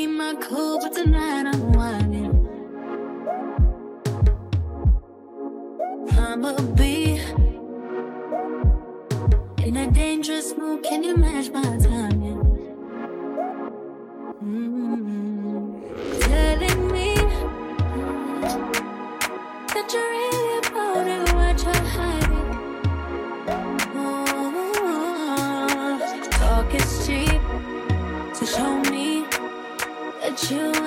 keep my cool, but tonight I'm whining. I'm a bee in a dangerous mood. Can you match my timing? Mm-hmm. Telling me that you're really about it, what you're hiding. Oh, talk is cheap. you